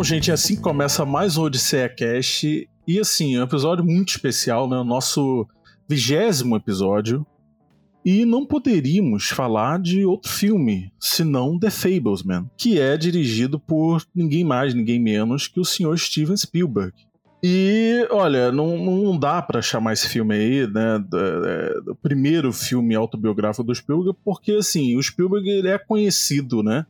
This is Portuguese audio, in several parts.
Bom, gente, assim começa mais um Odisseia Cast. E assim, é um episódio muito especial, né? O nosso vigésimo episódio. E não poderíamos falar de outro filme, senão The Fablesman, que é dirigido por ninguém mais, ninguém menos que o senhor Steven Spielberg. E, olha, não, não dá para chamar esse filme aí, né, do, do, primeiro filme autobiográfico do Spielberg, porque, assim, o Spielberg ele é conhecido, né,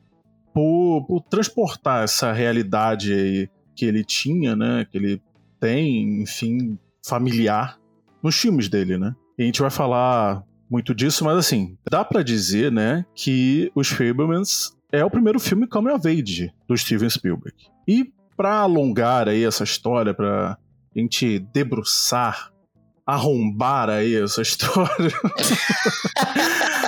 por, por transportar essa realidade aí que ele tinha, né, que ele tem, enfim, familiar nos filmes dele, né. E a gente vai falar muito disso, mas assim, dá para dizer, né, que Os Fablemans é o primeiro filme coming of age do Steven Spielberg. E para alongar aí essa história, para a gente debruçar, arrombar aí essa história,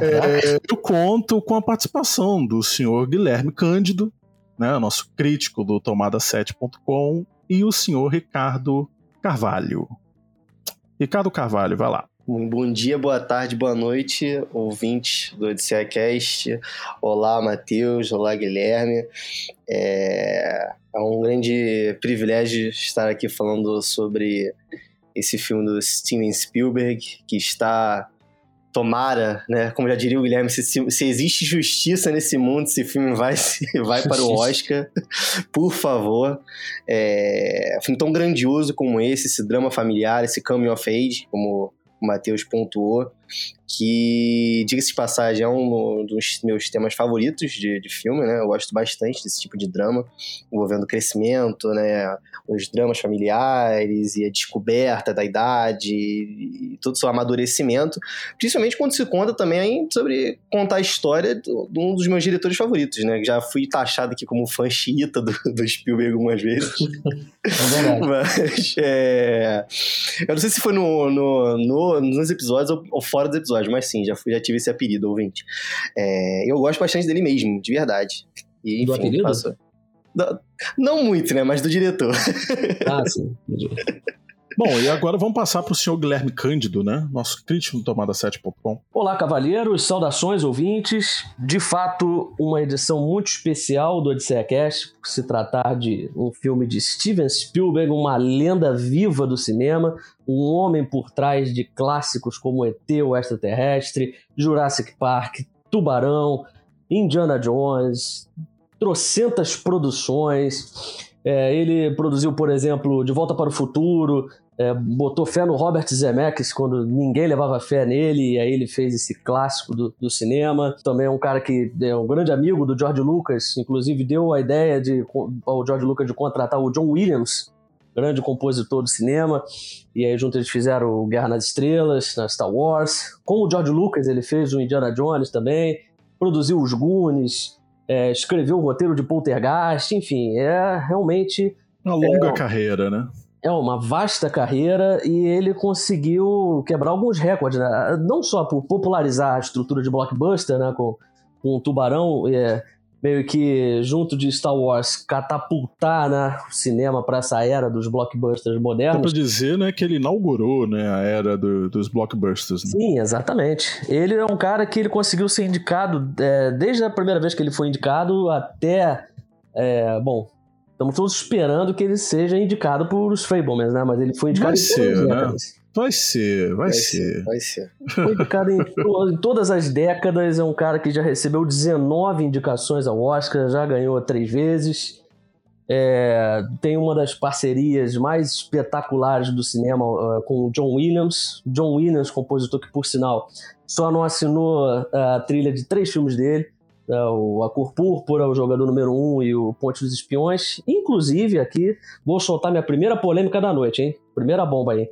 é, eu conto com a participação do senhor Guilherme Cândido, né, nosso crítico do Tomada7.com, e o senhor Ricardo Carvalho. Ricardo Carvalho, vai lá. Um bom dia, boa tarde, boa noite, ouvintes do Odisseia Cast. Olá, Matheus. Olá, Guilherme. É... é um grande privilégio estar aqui falando sobre esse filme do Steven Spielberg, que está tomara, né? Como já diria o Guilherme, se, se, existe justiça nesse mundo, esse filme vai, vai para o Oscar, por favor. É, um filme tão grandioso como esse, esse drama familiar, esse coming of age, como o Matheus pontuou, que, diga-se de passagem, é um dos meus temas favoritos de, de filme, né? Eu gosto bastante desse tipo de drama, envolvendo crescimento, né? Os dramas familiares e a descoberta da idade e todo o seu amadurecimento, principalmente quando se conta também sobre contar a história de um dos meus diretores favoritos, né? Já fui taxado aqui como fã xiita do, do Spielberg algumas vezes. É Mas, é... Eu não sei se foi no, no, no nos episódios ou, ou fora dos episódios episódio, mas sim, já, fui, já tive esse apelido, ouvinte. É, eu gosto bastante dele mesmo, de verdade. E, enfim, do apelido? Passou. Não muito, né? Mas do diretor. Ah, sim. Bom, e agora vamos passar para o senhor Guilherme Cândido, né? Nosso crítico do Tomada7.com. Olá, cavalheiros, saudações, ouvintes. De fato, uma edição muito especial do Odisseia Cast, por se tratar de um filme de Steven Spielberg, uma lenda viva do cinema, um homem por trás de clássicos como ET, o Extraterrestre, Jurassic Park, Tubarão, Indiana Jones, trocentas produções. É, ele produziu, por exemplo, De Volta para o Futuro, é, botou fé no Robert Zemeckis quando ninguém levava fé nele, e aí ele fez esse clássico do, do, cinema. Também é um cara que é um grande amigo do George Lucas, inclusive deu a ideia de ao George Lucas de contratar o John Williams, grande compositor do cinema, e aí junto eles fizeram Guerra nas Estrelas, na Star Wars. Com o George Lucas ele fez o Indiana Jones também, produziu os Goonies, é, escreveu o roteiro de Poltergeist, enfim, é realmente... Uma longa é, carreira, né? É uma vasta carreira e ele conseguiu quebrar alguns recordes, né? não só por popularizar a estrutura de blockbuster, né, com, com o Tubarão, é, meio que junto de Star Wars catapultar né, o cinema para essa era dos blockbusters modernos. Dá pra dizer né, que ele inaugurou né, a era do, dos blockbusters. Né? Sim, exatamente. Ele é um cara que ele conseguiu ser indicado é, desde a primeira vez que ele foi indicado até. É, bom, Estamos todos esperando que ele seja indicado por os Fablemans, né? Mas ele foi indicado vai ser, né? Vai ser, vai, vai ser. ser. Vai ser. Foi indicado em, em, todas as décadas. É um cara que já recebeu 19 indicações ao Oscar, já ganhou três vezes. É, tem uma das parcerias mais espetaculares do cinema uh, com o John Williams. John Williams, compositor que, por sinal, só não assinou a trilha de três filmes dele o A Cor Púrpura, o Jogador Número 1 um, e o Ponte dos Espiões. Inclusive, aqui, vou soltar minha primeira polêmica da noite, hein? Primeira bomba aí.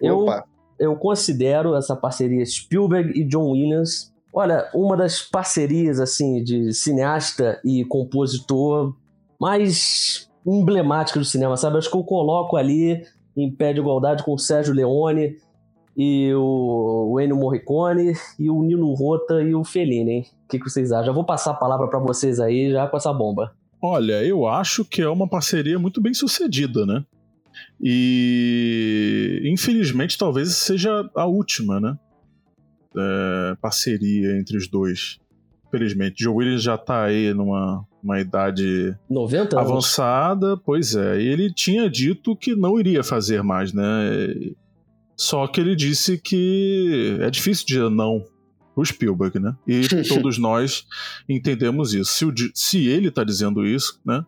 Eu, eu considero essa parceria Spielberg e John Williams, olha, uma das parcerias, assim, de cineasta e compositor mais emblemática do cinema, sabe? Acho que eu coloco ali em pé de igualdade com o Sérgio Leone, e o, o Ennio Morricone e o Nino Rota e o Fellini, hein? O que, que vocês acham? Já vou passar a palavra para vocês aí já com essa bomba. Olha, eu acho que é uma parceria muito bem sucedida, né? E infelizmente talvez seja a última, né? É, parceria entre os dois. Felizmente. Joe Williams já tá aí numa uma idade 90 anos. avançada, pois é. E ele tinha dito que não iria fazer mais, né? Só que ele disse que é difícil dizer não o Spielberg, né? E todos nós entendemos isso. Se, o, se ele tá dizendo isso, né?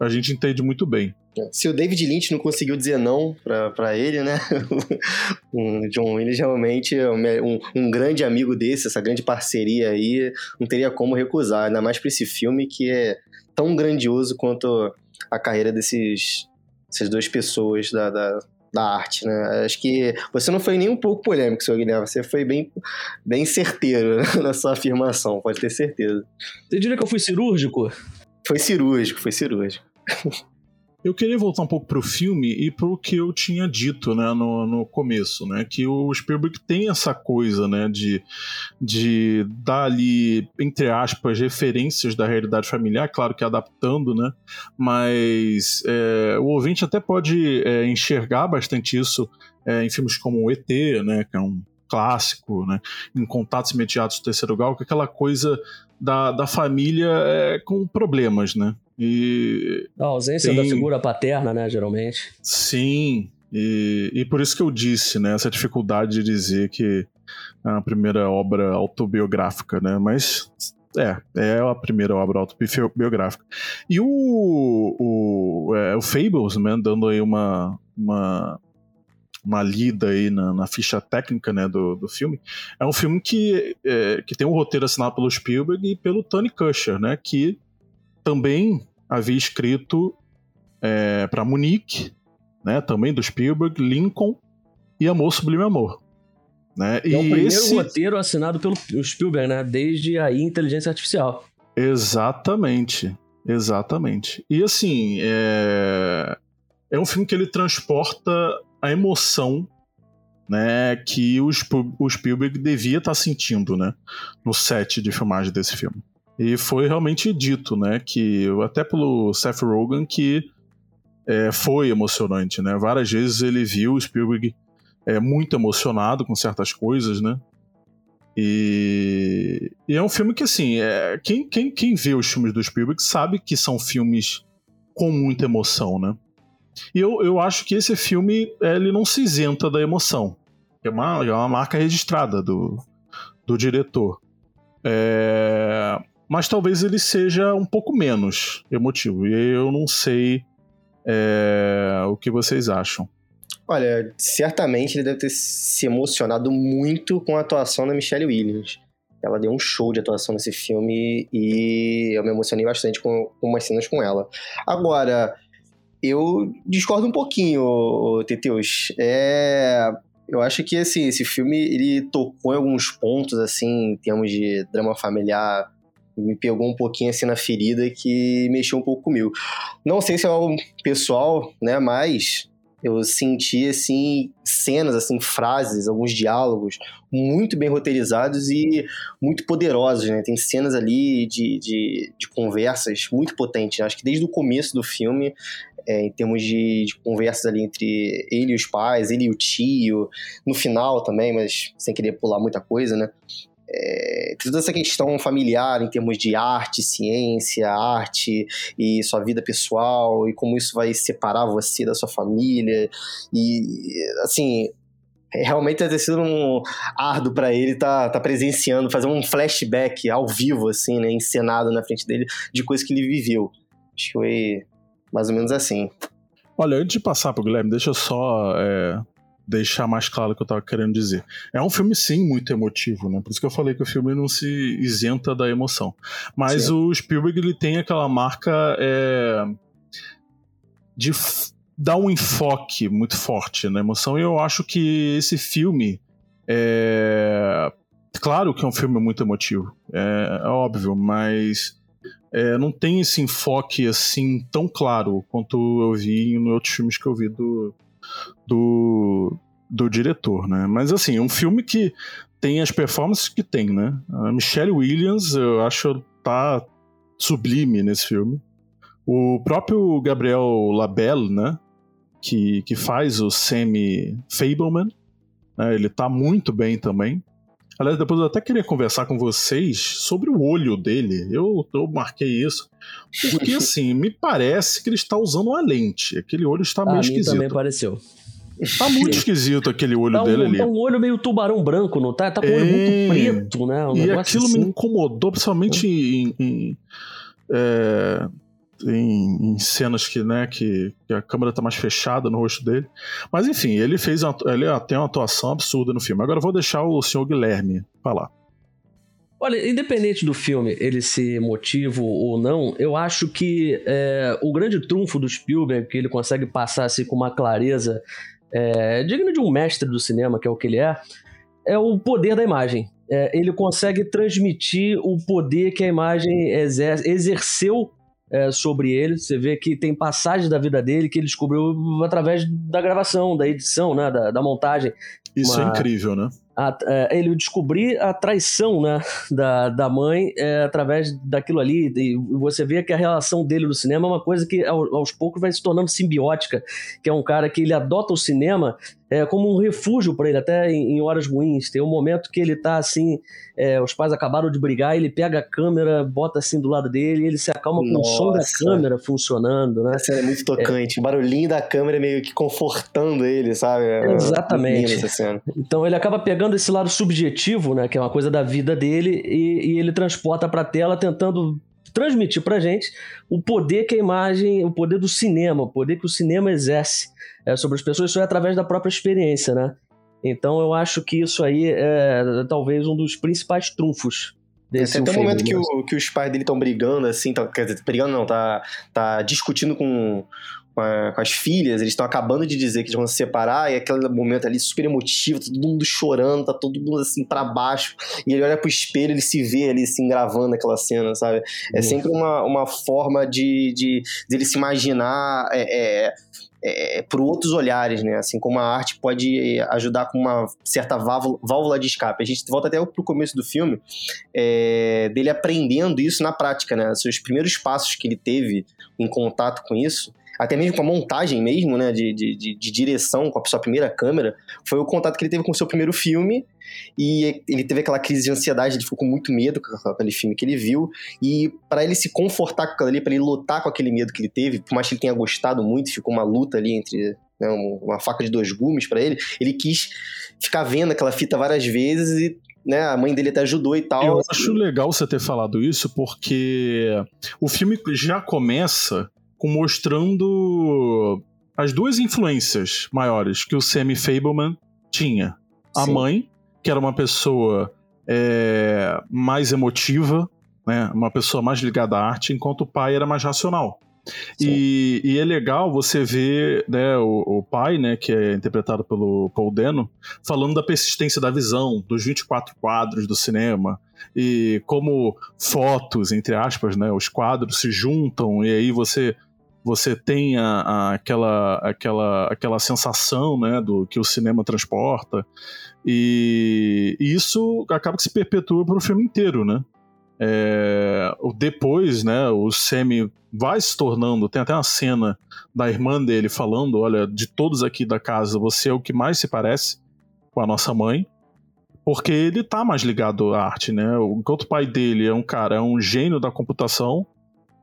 A gente entende muito bem. Se o David Lynch não conseguiu dizer não para ele, né? o John Williams realmente é um, um, grande amigo desse, essa grande parceria aí, não teria como recusar, ainda mais para esse filme que é tão grandioso quanto a carreira desses, dessas duas pessoas da, da, da arte, né? Acho que você não foi nem um pouco polêmico, seu Guilherme, você foi bem, bem certeiro na sua afirmação, pode ter certeza. Você diria que eu fui cirúrgico? Foi cirúrgico, foi cirúrgico. Eu queria voltar um pouco pro filme e pro que eu tinha dito, né, no, no começo, né, que o Spielberg tem essa coisa, né, de, de dar ali, entre aspas, referências da realidade familiar, claro que adaptando, né, mas é, o ouvinte até pode é, enxergar bastante isso é, em filmes como o ET, né, que é um clássico, né, em Contatos Imediatos do Terceiro Grau, que é aquela coisa da, da família é, com problemas, né, e a ausência tem... da figura paterna, né, geralmente. Sim, e, e por isso que eu disse, né, essa dificuldade de dizer que é a primeira obra autobiográfica, né, mas é, é a primeira obra autobiográfica. E o, o, é, o Fables, né, dando aí uma, uma, uma lida aí na, na ficha técnica né, do, do filme, é um filme que, é, que tem um roteiro assinado pelo Spielberg e pelo Tony Kushner, né, que também havia escrito é, para Munique, né, também do Spielberg, Lincoln e Amor Sublime Amor. Né? É e o primeiro esse... roteiro assinado pelo Spielberg, né? Desde aí Inteligência Artificial. Exatamente, exatamente. E assim, é, é um filme que ele transporta a emoção né, que o, o Spielberg devia estar tá sentindo, né, no set de filmagem desse filme. E foi realmente dito, né, que até pelo Seth Rogen que é, foi emocionante, né? Várias vezes ele viu o Spielberg é, muito emocionado com certas coisas, né? E, e é um filme que, assim, é, quem, quem, quem vê os filmes do Spielberg sabe que são filmes com muita emoção, né? E eu, eu acho que esse filme é, ele não se isenta da emoção. É uma, é uma marca registrada do, do diretor. É, mas talvez ele seja um pouco menos emotivo. E eu não sei é, o que vocês acham. Olha, certamente ele deve ter se emocionado muito com a atuação da Michelle Williams. Ela deu um show de atuação nesse filme e eu me emocionei bastante com, com umas cenas com ela. Agora, eu discordo um pouquinho, Teteus. É, eu acho que assim, esse filme ele tocou em alguns pontos assim, em termos de drama familiar me pegou um pouquinho assim na ferida que mexeu um pouco comigo. Não sei se é algo pessoal, né, mas eu senti assim cenas, assim frases, alguns diálogos muito bem roteirizados e muito poderosos, né? Tem cenas ali de, de, de conversas muito potentes. Acho que desde o começo do filme, é, em termos de, de, conversas ali entre ele e os pais, ele e o tio, no final também, mas sem querer pular muita coisa, né? é, toda essa questão familiar em termos de arte, ciência, arte e sua vida pessoal e como isso vai separar você da sua família e assim realmente deve ter sido um árduo para ele estar tá, tá presenciando, fazer um flashback ao vivo, assim, né, encenado na frente dele de coisas que ele viveu. Acho que foi mais ou menos assim. Olha, antes de passar pro Guilherme, deixa eu só é, deixar mais claro o que eu tava querendo dizer. É um filme, sim, muito emotivo, né? Por isso que eu falei que o filme não se isenta da emoção. Mas o Spielberg, ele tem aquela marca é, de dar um enfoque muito forte na emoção, e eu acho que esse filme é... Claro que é um filme muito emotivo, é, é óbvio, mas é, não tem esse enfoque assim tão claro quanto eu vi em outros filmes que eu vi do, do, do diretor, né? Mas assim, é um filme que tem as performances que tem, né? A Michelle Williams, eu acho, tá sublime nesse filme. O próprio Gabriel Labelle, né? Que, que faz o Sammy Fableman, né? ele tá muito bem também. Aliás, depois eu até queria conversar com vocês sobre o olho dele. Eu, eu marquei isso. Porque, assim, me parece que ele está usando uma lente. Aquele olho está meio a esquisito. Mim também pareceu. Tá muito esquisito aquele olho tá um, dele ali. Tá um olho meio tubarão branco, não tá? Tá com o olho muito É. preto, né? Um e aquilo assim. me incomodou, principalmente em, em, é, em- em cenas que, né, que, que a câmera tá mais fechada no rosto dele. Mas enfim, ele fez uma, ele tem uma atuação absurda no filme. Agora eu vou deixar o senhor Guilherme falar. Olha, independente do filme ele ser motivo ou não, eu acho que é, o grande trunfo do Spielberg, que ele consegue passar assim com uma clareza é, digna de um mestre do cinema, que é o que ele é, é o poder da imagem. É, ele consegue transmitir o poder que a imagem exer exerceu é, sobre ele. Você vê que tem passagens da vida dele que ele descobriu através da gravação, da edição, né, da, da montagem. Isso é Uma- incrível, né? a- é, ele descobrir a traição né, da, da mãe é, através daquilo ali. E você vê que a relação dele no cinema é uma coisa que ao- aos poucos vai se tornando simbiótica, que é um cara que ele adota o cinema é, como um refúgio para ele, até em, em horas ruins. Tem um momento que ele tá assim, é, os pais acabaram de brigar, ele pega a câmera, bota assim do lado dele, e ele se acalma com o som da Nossa. câmera funcionando, né? A cena é muito tocante. O barulhinho da câmera meio que confortando ele, sabe? É Exatamente. essa. Então ele acaba pegando esse lado subjetivo, né, que é uma coisa da vida dele, e, e ele transporta pra tela tentando transmitir pra gente o poder que a imagem, o poder do cinema, o poder que o cinema exerce é, sobre as pessoas, isso é através da própria experiência, né? Então eu acho que isso aí é talvez um dos principais trunfos desse Tem até um filme, momento que, né? o- que os pais dele estão brigando, assim, tá, quer dizer, brigando não, tá, tá discutindo com, com, a- com as filhas, eles estão acabando de dizer que eles vão se separar, e aquele momento ali super emotivo, todo mundo chorando, tá todo mundo assim pra baixo, e ele olha pro espelho, ele se vê ali, assim, gravando aquela cena, sabe? É sempre uma, uma forma de, de, de ele se imaginar é, é, é, por outros olhares, né? Assim como a arte pode ajudar com uma certa válvula, válvula de escape. A gente volta até pro começo do filme, é, dele aprendendo isso na prática, né? Seus primeiros passos que ele teve em contato com isso, até mesmo com a montagem mesmo, né? De, de, de, direção com a sua primeira câmera, foi o contato que ele teve com o seu primeiro filme. E ele teve aquela crise de ansiedade, ele ficou com muito medo com aquele filme que ele viu. E para ele se confortar com aquilo ali, para ele lutar com aquele medo que ele teve, por mais que ele tenha gostado muito, ficou uma luta ali entre né, um- uma faca de dois gumes para ele, ele quis ficar vendo aquela fita várias vezes e né, a mãe dele até ajudou e tal. Eu acho legal você ter falado isso, porque o filme já começa com mostrando as duas influências maiores que o Sammy Fableman tinha. A Sim. mãe, que era uma pessoa é, mais emotiva, né, uma pessoa mais ligada à arte, enquanto o pai era mais racional. E, e é legal você ver né, o, o pai, né, que é interpretado pelo Paul Dano, falando da persistência da visão, dos 24 quadros do cinema, e como fotos, entre aspas, né, os quadros se juntam, e aí você você tem a, a- aquela, aquela, aquela sensação né, do que o cinema transporta, e, e isso acaba que se perpetua para o filme inteiro, né? É, depois, né, o Sammy vai se tornando, tem até uma cena da irmã dele falando, olha, de todos aqui da casa, você é o que mais se parece com a nossa mãe, porque ele tá mais ligado à arte, né? Enquanto o pai dele é um cara, é um gênio da computação,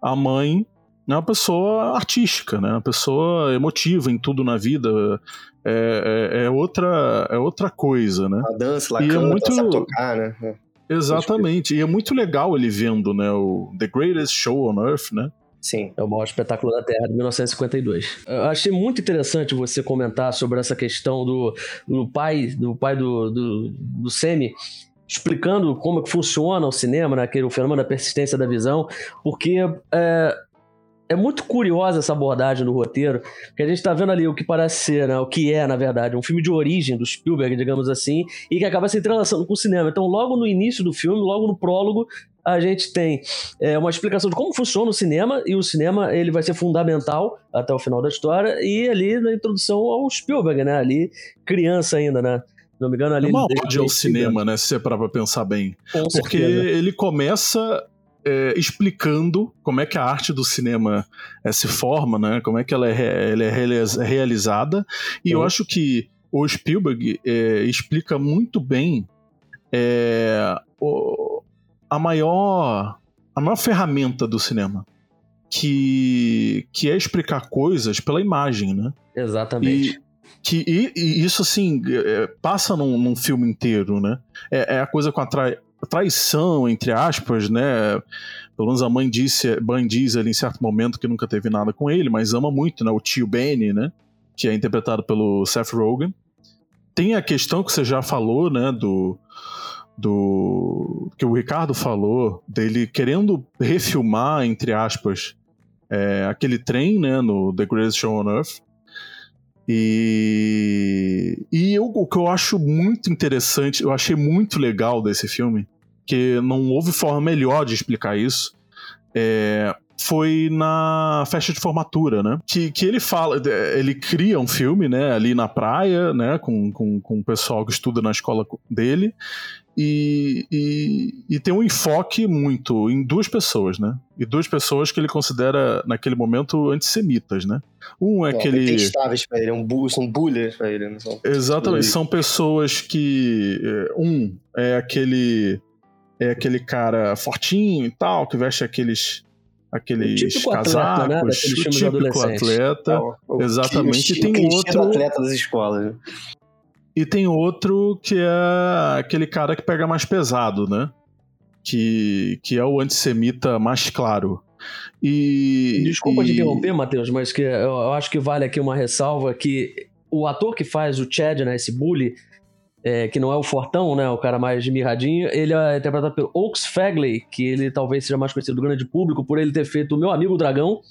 a mãe é uma pessoa artística, né? Uma pessoa emotiva em tudo na vida, é, é- é outra, é outra coisa, né? A dança, lá E é canta, muito- sabe tocar, né? Exatamente, e é muito legal ele vendo, né, o The Greatest Show on Earth, né? Sim. É o maior espetáculo da Terra, de 1952. Eu achei muito interessante você comentar sobre essa questão do, do pai do pai do, do, do Semi explicando como é que funciona o cinema, né, aquele, o fenômeno da persistência da visão, porque é, é muito curiosa essa abordagem no roteiro, que a gente está vendo ali o que parece ser, né, o que é, na verdade, um filme de origem do Spielberg, digamos assim, e que acaba se entrelaçando com o cinema. Então, logo no início do filme, logo no prólogo, a gente tem é, uma explicação de como funciona o cinema, e o cinema ele vai ser fundamental até o final da história, e ali na introdução ao Spielberg, né? Ali, criança ainda, né? Se não me engano, ali. É uma ode ao cinema, né, se você parar pra pensar bem. Com Porque certeza. ele começa é, explicando como é que a arte do cinema é, se forma, né? Como é que ela é, ela é realiz- realizada. E eu Sim. acho que o Spielberg é, explica muito bem é o, a maior a maior ferramenta do cinema que, que é explicar coisas pela imagem, né? Exatamente. E, que, e, e isso, assim, é, passa num, num, filme inteiro, né? É, é a coisa com a, traição, entre aspas, né? Pelo menos a mãe disse, mãe diz ali em certo momento que nunca teve nada com ele, mas ama muito, né? O tio Benny, né? Que é interpretado pelo Seth Rogen. Tem a questão que você já falou, né? Do, do que o Ricardo falou dele querendo refilmar entre aspas é, aquele trem né no The Greatest Show on Earth e, e eu, o que eu acho muito interessante, eu achei muito legal desse filme, que não houve forma melhor de explicar isso, é, foi na festa de formatura, né? Que, que ele fala, ele cria um filme, né, ali na praia, né, com, com, com o pessoal que estuda na escola dele, e, e, e, tem um enfoque muito em duas pessoas, né? E duas pessoas que ele considera, naquele momento, antissemitas, né? Um é, é aquele. Detestáveis pra ele, é um bu são bullers pra ele, não são. Exatamente, são pessoas que. É, um é aquele. É aquele cara fortinho e tal, que veste aqueles aqueles típico casacos, atleta, né? o típico atleta, o, exatamente. O, e tem outro atleta das escolas. E tem outro que é aquele cara que pega mais pesado, né? Que, que é o antissemita mais claro. E. Desculpa e... te interromper, Matheus, mas que eu, eu, acho que vale aqui uma ressalva que o ator que faz o Chad, né, esse bully, é, que não é o Fortão, né, o cara mais mirradinho, ele é interpretado pelo Oaks Fagley, que ele talvez seja mais conhecido do grande público por ele ter feito o Meu Amigo Dragão,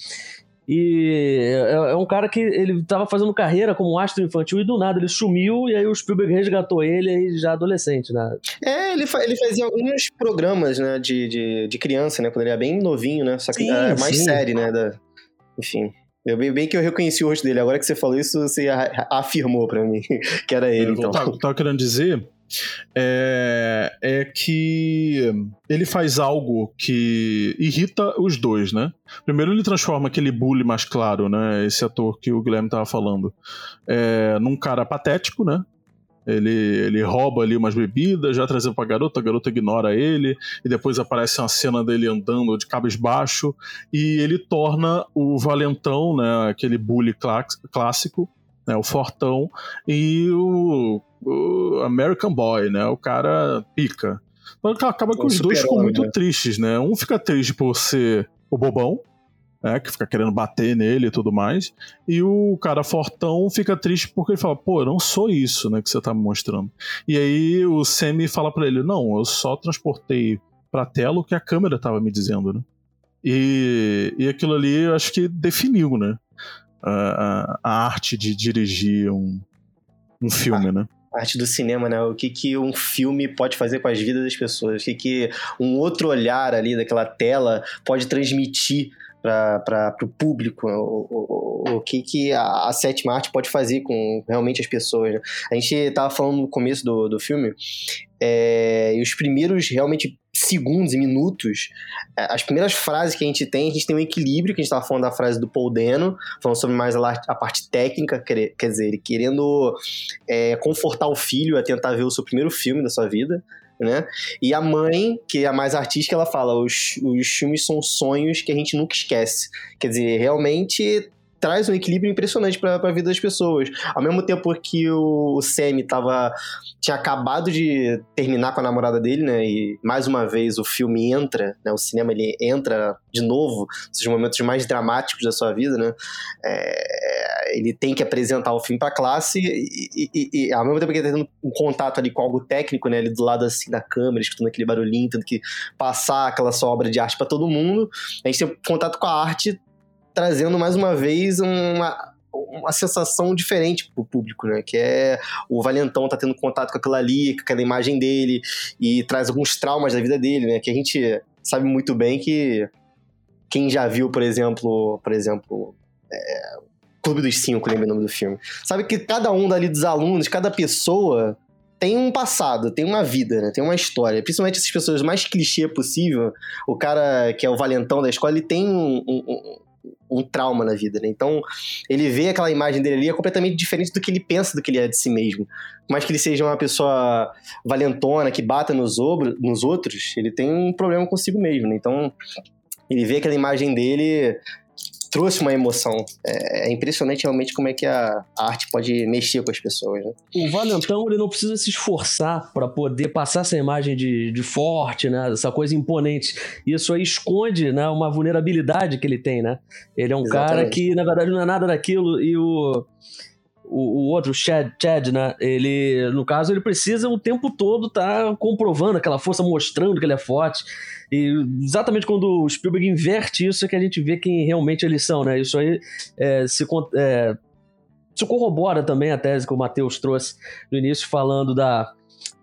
e é, é, um cara que ele estava fazendo carreira como astro infantil e do nada ele sumiu e aí o Spielberg resgatou ele aí já adolescente, né? É, ele, fa ele fazia alguns programas, né, de, de, de, criança, né, quando ele era bem novinho, né, só que sim, era mais sim. série, né, da... enfim. Eu, bem, bem que eu reconheci o rosto dele, agora que você falou isso, você afirmou para mim que era ele, eu então. Tava, tava querendo dizer é, é que ele faz algo que irrita os dois, né? Primeiro ele transforma aquele bully mais claro, né? Esse ator que o Guilherme tava falando, é, num cara patético, né? Ele, ele rouba ali umas bebidas, já trazendo pra garota, a garota ignora ele, e depois aparece uma cena dele andando de cabisbaixo, e ele torna o valentão, né, aquele bully clássico, né, o fortão, e o o American Boy, né? O cara pica. Então acaba que os dois ficam muito né? tristes, né? Um fica triste por ser o bobão, né? Que fica querendo bater nele e tudo mais. E o cara fortão fica triste porque ele fala, pô, eu não sou isso, né? Que você tá me mostrando. E aí o Sammy fala para ele, não, eu só transportei pra tela o que a câmera tava me dizendo, né? E, e aquilo ali eu acho que definiu, né? A, a, a arte de dirigir um, um filme, ah, né? Arte do cinema, né? O que, que um filme pode fazer com as vidas das pessoas, o que, que um outro olhar ali daquela tela pode transmitir para o público, o, o, o, que, que a, a, sétima arte pode fazer com realmente as pessoas. Né? A gente estava falando no começo do, do filme, é, e os primeiros realmente segundos e minutos, é, as primeiras frases que a gente tem, a gente tem um equilíbrio, que a gente estava falando da frase do Paul Dano, falando sobre mais a, parte técnica, quer dizer, ele querendo é, confortar o filho a tentar ver o seu primeiro filme da sua vida, né? E a mãe, que é a mais artística, ela fala: os, os filmes são sonhos que a gente nunca esquece. Quer dizer, realmente traz um equilíbrio impressionante para a vida das pessoas. Ao mesmo tempo que o, o Sammy tava, tinha acabado de terminar com a namorada dele, né? E mais uma vez o filme entra, né? O cinema ele entra de novo nos momentos mais dramáticos da sua vida, né? É, ele tem que apresentar o filme para a classe e, e, e, ao mesmo tempo que ele tá tendo um contato ali com algo técnico, né? Ali do lado assim da câmera, escutando aquele barulhinho, tendo que passar aquela sua obra de arte para todo mundo. A gente tem contato com a arte trazendo mais uma vez uma, uma sensação diferente pro público, né? Que é o Valentão tá tendo contato com aquilo ali, com aquela imagem dele, e traz alguns traumas da vida dele, né? Que a gente sabe muito bem que quem já viu, por exemplo, por exemplo, é, Clube dos Cinco, lembra o nome do filme, sabe que cada um dali dos alunos, cada pessoa tem um passado, tem uma vida, né? Tem uma história. Principalmente essas pessoas mais clichê possível. O cara que é o valentão da escola, ele tem um, um, um trauma na vida, né? Então, ele vê aquela imagem dele ali é completamente diferente do que ele pensa do que ele é de si mesmo. Por mais que ele seja uma pessoa valentona, que bata nos, obro, nos outros, ele tem um problema consigo mesmo, né? Então, ele vê aquela imagem dele trouxe uma emoção. É, é, impressionante realmente como é que a, a, arte pode mexer com as pessoas. Né? O Valentão ele não precisa se esforçar para poder passar essa imagem de, de forte, né? Essa coisa imponente. Isso aí esconde né, uma vulnerabilidade que ele tem, né? Ele é um Exatamente. cara que, na verdade, não é nada daquilo e o o, o outro, Chad, Chad, né? Ele, no caso, ele precisa o tempo todo tá comprovando aquela força, mostrando que ele é forte. E exatamente quando o Spielberg inverte isso é que a gente vê quem realmente eles são, né? Isso aí é, se, é, se corrobora também a tese que o Matheus trouxe no início, falando da,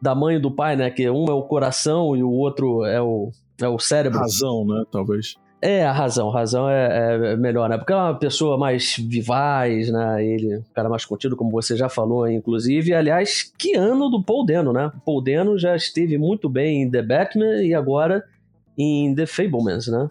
da mãe e do pai, né? Que um é o coração e o outro é o, é o cérebro. Razão, né? Talvez. É, a razão, a razão é, é, melhor, né? Porque é uma pessoa mais vivaz, né? Ele, um cara mais contido, como você já falou, inclusive. Aliás, que ano do Paul Dano, né? Paul Dano já esteve muito bem em The Batman e agora em The Fablemans, né?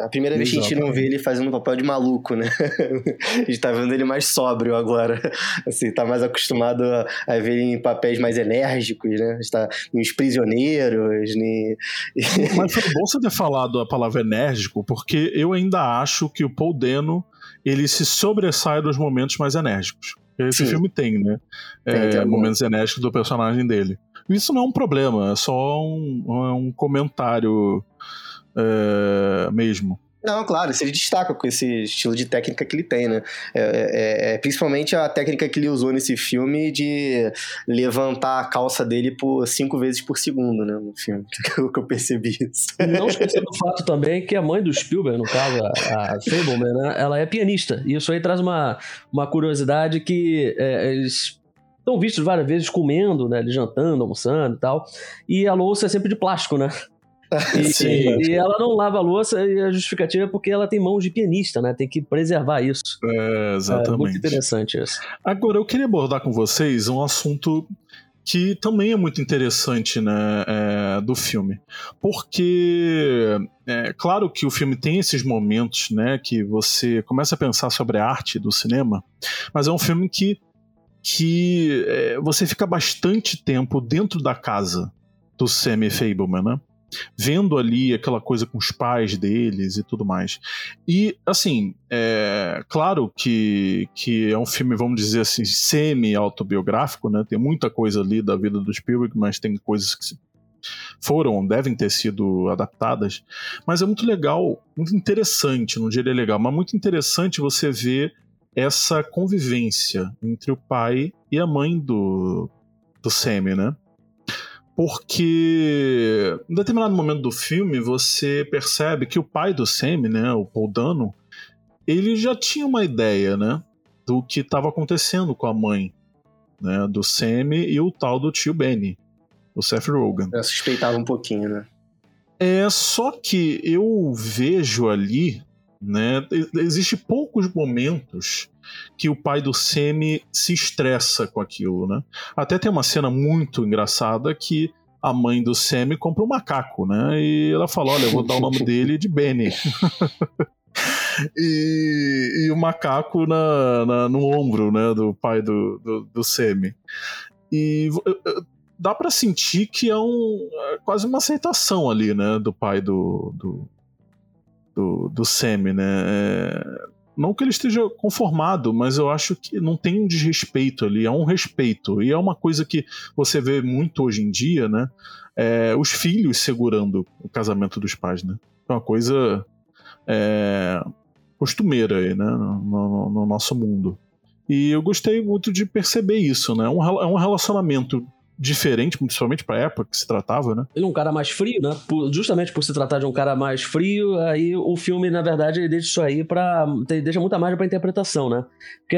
A primeira vez que a gente não vê ele fazendo um papel de maluco, né? a gente tá vendo ele mais sóbrio agora. Assim, tá mais acostumado a, a ver ele em papéis mais enérgicos, né? A gente tá nos prisioneiros, ne... Mas foi bom você ter falado a palavra enérgico, porque eu ainda acho que o Paul Dano, ele se sobressai dos momentos mais enérgicos. Esse Sim. filme tem, né? Tem, é, tem momentos enérgicos do personagem dele. Isso não é um problema, é só um, um comentário é, mesmo. Não, claro, ele destaca com esse estilo de técnica que ele tem, né? É, é, é, principalmente a técnica que ele usou nesse filme de levantar a calça dele por cinco vezes por segundo, né? No filme, que eu, que eu percebi isso. Não esquecendo o fato também que a mãe do Spielberg, no caso, a, a Fableman, né? ela é pianista. E isso aí traz uma, uma curiosidade que é, eles estão vistos várias vezes comendo, né? Jantando, almoçando e tal. E a louça é sempre de plástico, né? E, e, ela não lava a louça e a justificativa é porque ela tem mãos de pianista, né? Tem que preservar isso. É, exatamente. É muito interessante isso. Agora, eu queria abordar com vocês um assunto que também é muito interessante né, é, do filme. Porque, é claro que o filme tem esses momentos né, que você começa a pensar sobre a arte do cinema, mas é um filme que, que é, você fica bastante tempo dentro da casa do Sammy Fableman, né? Vendo ali aquela coisa com os pais deles e tudo mais. E, assim, é claro que, que é um filme, vamos dizer assim, semi-autobiográfico, né? Tem muita coisa ali da vida do Spielberg, mas tem coisas que foram, devem ter sido adaptadas. Mas é muito legal, muito interessante, não diria legal, mas muito interessante você ver essa convivência entre o pai e a mãe do, do Sammy, né? Porque em determinado momento do filme você percebe que o pai do Sammy, né, o Paul Dano, ele já tinha uma ideia, né, do que estava acontecendo com a mãe, né, do Sammy e o tal do tio Benny, o Seth Rogen. Eu suspeitava um pouquinho, né? É só que eu vejo ali, né, existe poucos momentos que o pai do Semi se estressa com aquilo, né? Até tem uma cena muito engraçada que a mãe do Semi compra um macaco, né? E ela fala: Olha, eu vou dar o nome dele de Benny. e, e, o macaco na, na, no ombro, né? Do pai do, do, do Semi. E dá para sentir que é um é quase uma aceitação ali, né? Do pai do, do, do, do Semi, né? É, não que ele esteja conformado, mas eu acho que não tem um desrespeito ali, é um respeito. E é uma coisa que você vê muito hoje em dia, né? É, os filhos segurando o casamento dos pais, né? É uma coisa é, costumeira aí, né? No, no, no, nosso mundo. E eu gostei muito de perceber isso, né? Um, é um relacionamento diferente, principalmente pra época que se tratava, né? Ele é um cara mais frio, né? Por, justamente por se tratar de um cara mais frio, aí o filme, na verdade, ele deixa isso aí pra. deixa muita margem pra interpretação, né? Porque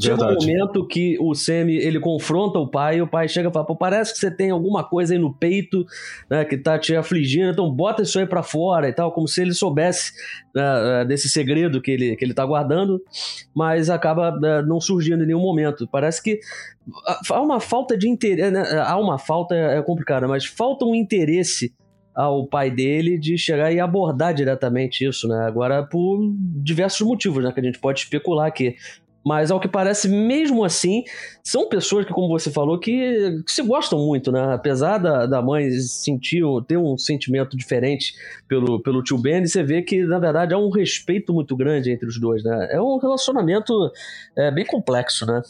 chega um momento que o Semi ele confronta o pai e o pai chega e fala: pô, parece que você tem alguma coisa aí no peito, né? Que tá te afligindo, então bota isso aí pra fora e tal, como se ele soubesse né, desse segredo que ele, que ele tá guardando, mas acaba né, não surgindo em nenhum momento. Parece que há uma falta de interesse, né? há uma falta, é complicada, mas falta um interesse ao pai dele de chegar e abordar diretamente isso, né? Agora por diversos motivos, né? Que a gente pode especular aqui. Mas ao que parece, mesmo assim, são pessoas que, como você falou, que, que se gostam muito, né? Apesar da, da mãe sentir, ter um sentimento diferente pelo, pelo tio Ben, você vê que, na verdade, há um respeito muito grande entre os dois, né? É um relacionamento é, bem complexo, né?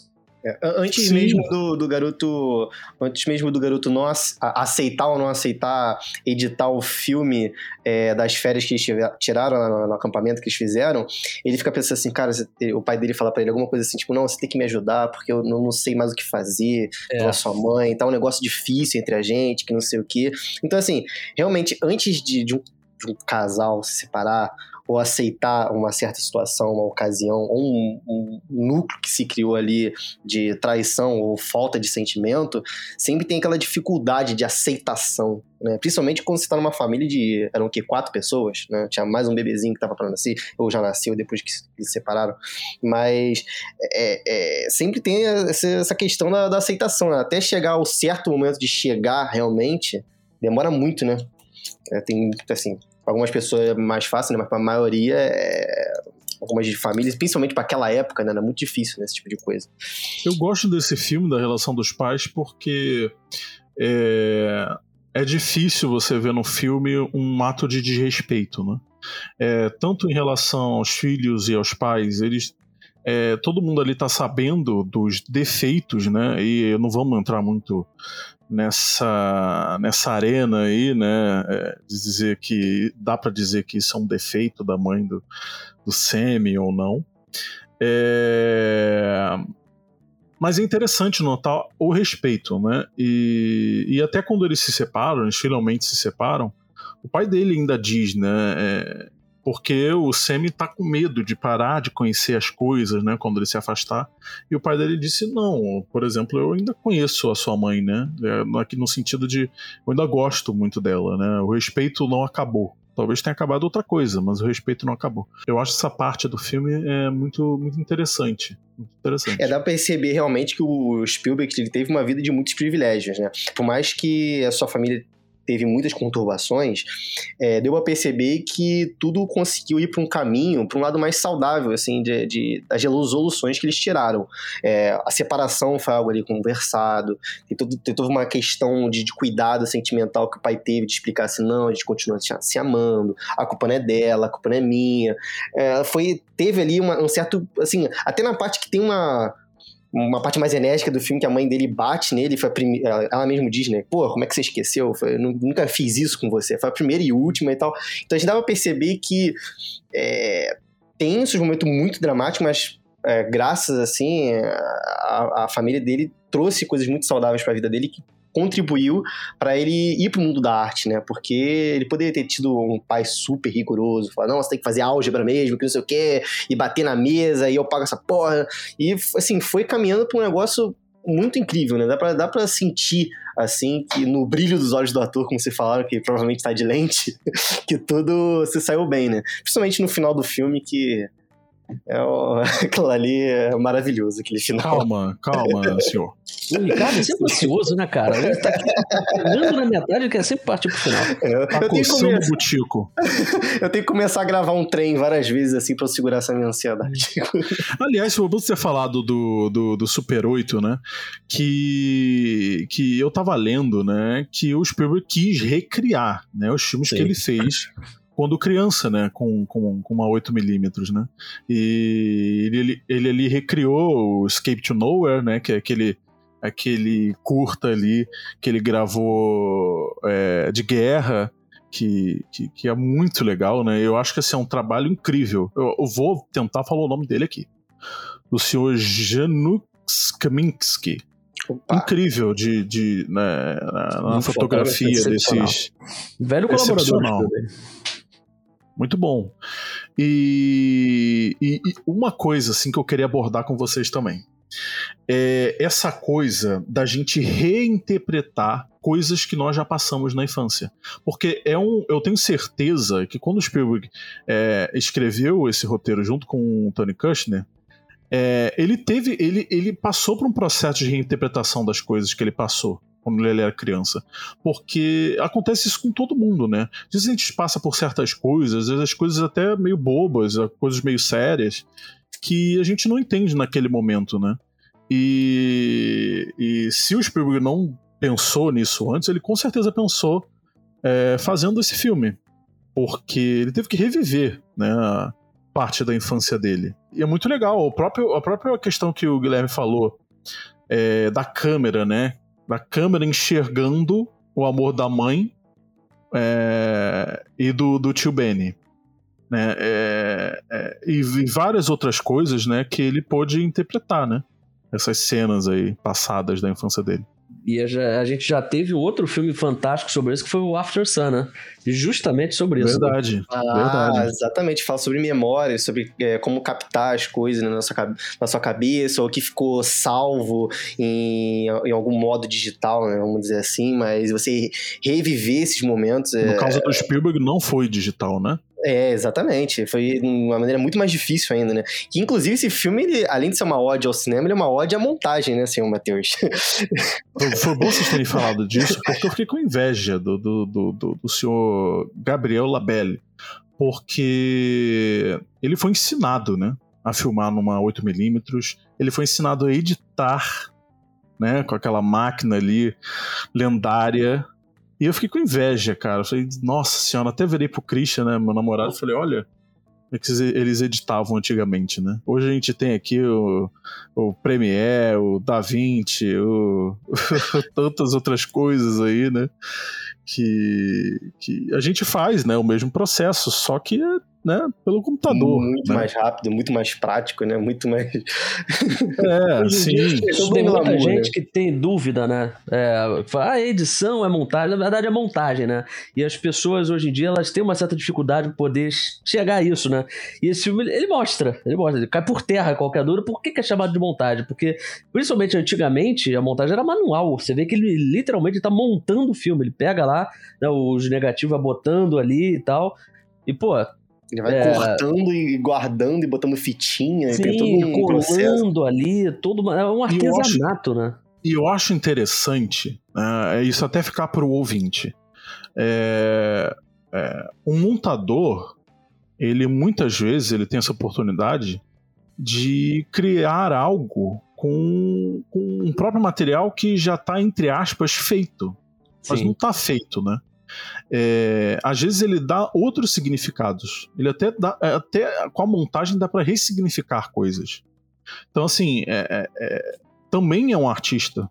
É, antes Sim. mesmo do, do garoto. Antes mesmo do garoto não aceitar ou não aceitar editar o filme é, das férias que eles tiraram no, no, acampamento que eles fizeram, ele fica pensando assim, cara, o pai dele fala para ele alguma coisa assim, tipo, não, você tem que me ajudar, porque eu não, não sei mais o que fazer é. pela sua mãe, tá um negócio difícil entre a gente, que não sei o quê. Então, assim, realmente, antes de, de um, de um casal se separar, ou aceitar uma certa situação, uma ocasião, ou um, um, núcleo que se criou ali de traição ou falta de sentimento, sempre tem aquela dificuldade de aceitação, né? Principalmente quando você está numa família de, eram o quê? Quatro pessoas, né? Tinha mais um bebezinho que estava para nascer, ou já nasceu depois que, se separaram. Mas é, é, sempre tem essa questão da, da aceitação, né? Até chegar ao certo momento de chegar realmente, demora muito, né? É, tem, assim, algumas pessoas é mais fácil, né? Mas para a maioria, é... algumas famílias, principalmente para aquela época, né? Era muito difícil nesse tipo de coisa. Eu gosto desse filme, da relação dos pais, porque é, é difícil você ver no filme um ato de desrespeito, né? É, tanto em relação aos filhos e aos pais, eles é, todo mundo ali está sabendo dos defeitos, né? E não vamos entrar muito nessa, nessa arena aí, né? É, dizer que dá para dizer que isso é um defeito da mãe do, do Semi ou não. É, mas é interessante notar o respeito, né? E, e até quando eles se separam, eles finalmente se separam, o pai dele ainda diz, né? É, porque o Sammy tá com medo de parar de conhecer as coisas, né, quando ele se afastar. E o pai dele disse: "Não, por exemplo, eu ainda conheço a sua mãe, né? É, aqui no sentido de eu ainda gosto muito dela, né? O respeito não acabou. Talvez tenha acabado outra coisa, mas o respeito não acabou. Eu acho essa parte do filme é muito. Muito interessante. É, dá pra perceber realmente que o Spielberg ele teve uma vida de muitos privilégios, né? Por mais que a sua família teve muitas conturbações, é, deu a perceber que tudo conseguiu ir para um caminho, para um lado mais saudável, assim, de, de, das resoluções que eles tiraram. É, a separação foi algo ali conversado, todo, tem toda uma questão de, de, cuidado sentimental que o pai teve de explicar assim, não, a gente continua se, se amando, a culpa não é dela, a culpa não é minha. É, foi, teve ali uma, um certo, assim, até na parte que tem uma uma parte mais enérgica do filme que a mãe dele bate nele, foi prime... ela mesmo diz, né? Pô, como é que você esqueceu? Eu nunca fiz isso com você. Foi a primeira e última e tal. Então a gente dava pra perceber que é, tem esses momentos muito dramáticos, mas é, graças, assim, a, a família dele trouxe coisas muito saudáveis para a vida dele que contribuiu para ele ir pro mundo da arte, né? Porque ele poderia ter tido um pai super rigoroso, falar, não, você tem que fazer álgebra mesmo, que não sei o quê, e bater na mesa, e eu pago essa porra. E, assim, foi caminhando pra um negócio muito incrível, né? Dá pra, dá pra sentir, assim, que no brilho dos olhos do ator, como você falaram, que provavelmente tá de lente, que tudo se saiu bem, né? Principalmente no final do filme, que é o... Aquilo ali é maravilhoso, aquele final. Calma, calma, senhor. O Ricardo é sempre ansioso, né, cara? Ele tá chegando na metade e quer sempre partir pro final. É, tá eu, tenho que começar... butico. eu tenho que começar a gravar um trem várias vezes, assim, pra eu segurar essa minha ansiedade. Aliás, vamos ter falado do, do, do, Super 8, né? Que, que eu tava lendo, né? Que o Spielberg quis recriar né, os filmes Sim. que ele fez quando criança, né, com, com, com uma 8mm, né, e ele, ele, ele recriou o Escape to Nowhere, né, que é aquele, aquele curta ali que ele gravou é, de guerra, que, que, que, é muito legal, né, eu acho que esse é um trabalho incrível, eu, eu vou tentar falar o nome dele aqui, do senhor Janusz Kaminski, Opa. incrível de, de né, na, na fotografia desses. Velho colaborador. Muito bom. E, e, e, uma coisa assim que eu queria abordar com vocês também. É essa coisa da gente reinterpretar coisas que nós já passamos na infância. Porque é um, eu tenho certeza que quando o Spielberg é, escreveu esse roteiro junto com o Tony Kushner, é, ele teve, ele, ele passou por um processo de reinterpretação das coisas que ele passou quando ele era criança. Porque acontece isso com todo mundo, né? Às vezes a gente passa por certas coisas, às vezes as coisas até meio bobas, coisas meio sérias, que a gente não entende naquele momento, né? E, e se o Spielberg não pensou nisso antes, ele com certeza pensou é, fazendo esse filme. Porque ele teve que reviver né, a parte da infância dele. E é muito legal. O próprio, a própria questão que o Guilherme falou é, da câmera, né? Da câmera enxergando o amor da mãe é, e do, do tio Benny. Né? É, é, e, e, várias outras coisas né, que ele pôde interpretar, né? Essas cenas aí passadas da infância dele. E a, a, gente já teve outro filme fantástico sobre isso, que foi o After Sun, né? Justamente sobre isso. Verdade, ah, verdade. Exatamente, fala sobre memória, sobre é, como captar as coisas na, nossa, na sua cabeça, ou que ficou salvo em, em algum modo digital, né? Vamos dizer assim, mas você reviver esses momentos. No é... caso do Spielberg, não foi digital, né? É, exatamente. Foi uma maneira muito mais difícil ainda, né? Que, inclusive, esse filme, ele, além de ser uma ode ao cinema, ele é uma ode à montagem, né, senhor Matheus? Foi bom vocês terem falado disso, porque eu fiquei com inveja do, do, do, do, do senhor Gabriel Labelle. Porque ele foi ensinado, né? A filmar numa 8mm. Ele foi ensinado a editar, né? Com aquela máquina ali lendária e eu fiquei com inveja, cara. Eu falei, nossa senhora, até virei pro Christian, né, meu namorado, falei, olha, é que eles editavam antigamente, né? Hoje a gente tem aqui o, o Premiere, o DaVinci, o, tantas outras coisas aí, né? Que, que a gente faz, né? O mesmo processo, só que é né, pelo computador. Muito né? mais rápido, muito mais prático, né? Muito mais. É, sim. Tem muita né? gente que tem dúvida, né? É, fala, ah, edição é montagem. Na verdade, é montagem, né? E as pessoas hoje em dia elas têm uma certa dificuldade de poder chegar a isso, né? E esse filme ele mostra, ele mostra, ele cai por terra qualquer dúvida. Por que, que é chamado de montagem? Porque, principalmente antigamente, a montagem era manual. Você vê que ele literalmente está montando o filme. Ele pega lá né, os negativos, vai botando ali e tal. E, pô, ele vai é... cortando e guardando e botando fitinha. Sim, e tem todo um colando processo. ali, todo é um artesanato, acho, né? E eu acho interessante, é isso até ficar para o ouvinte. É, é, um montador, ele muitas vezes ele tem essa oportunidade de criar algo com, com um próprio material que já está entre aspas feito, mas não está feito, né? É, às vezes ele dá outros significados. Ele até dá, é, até com a montagem dá para ressignificar coisas. Então, assim, é, é, é, também é um artista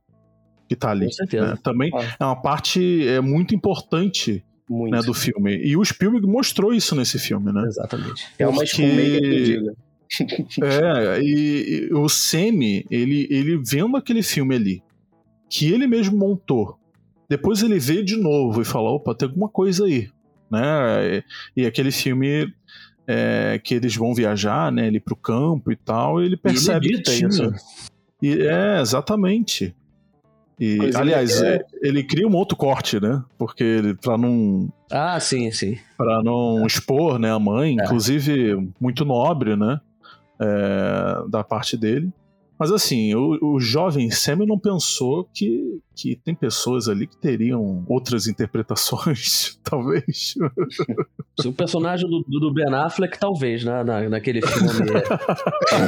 que tá ali. Com certeza. Né? Também ah. é uma parte é, muito importante muito. Né, do filme. E o Spielberg mostrou isso nesse filme, né? Exatamente. É uma Porque... que diga. é, e, e, o Semi, ele, ele vendo aquele filme ali, que ele mesmo montou, depois ele vê de novo e fala: opa, tem alguma coisa aí. Né? E, e aquele filme é, que eles vão viajar, né? Ele pro campo e tal, ele percebe e ele que tinha. Isso. E, é, exatamente. E, aliás, é... ele cria um outro corte, né? Porque ele, pra não. Ah, sim, sim. Pra não expor né, a mãe, é. inclusive muito nobre, né? É, da parte dele. Mas assim, o, o jovem Sam não pensou que, que tem pessoas ali que teriam outras interpretações, talvez. O personagem do, do Ben Affleck, talvez, né? Na, naquele filme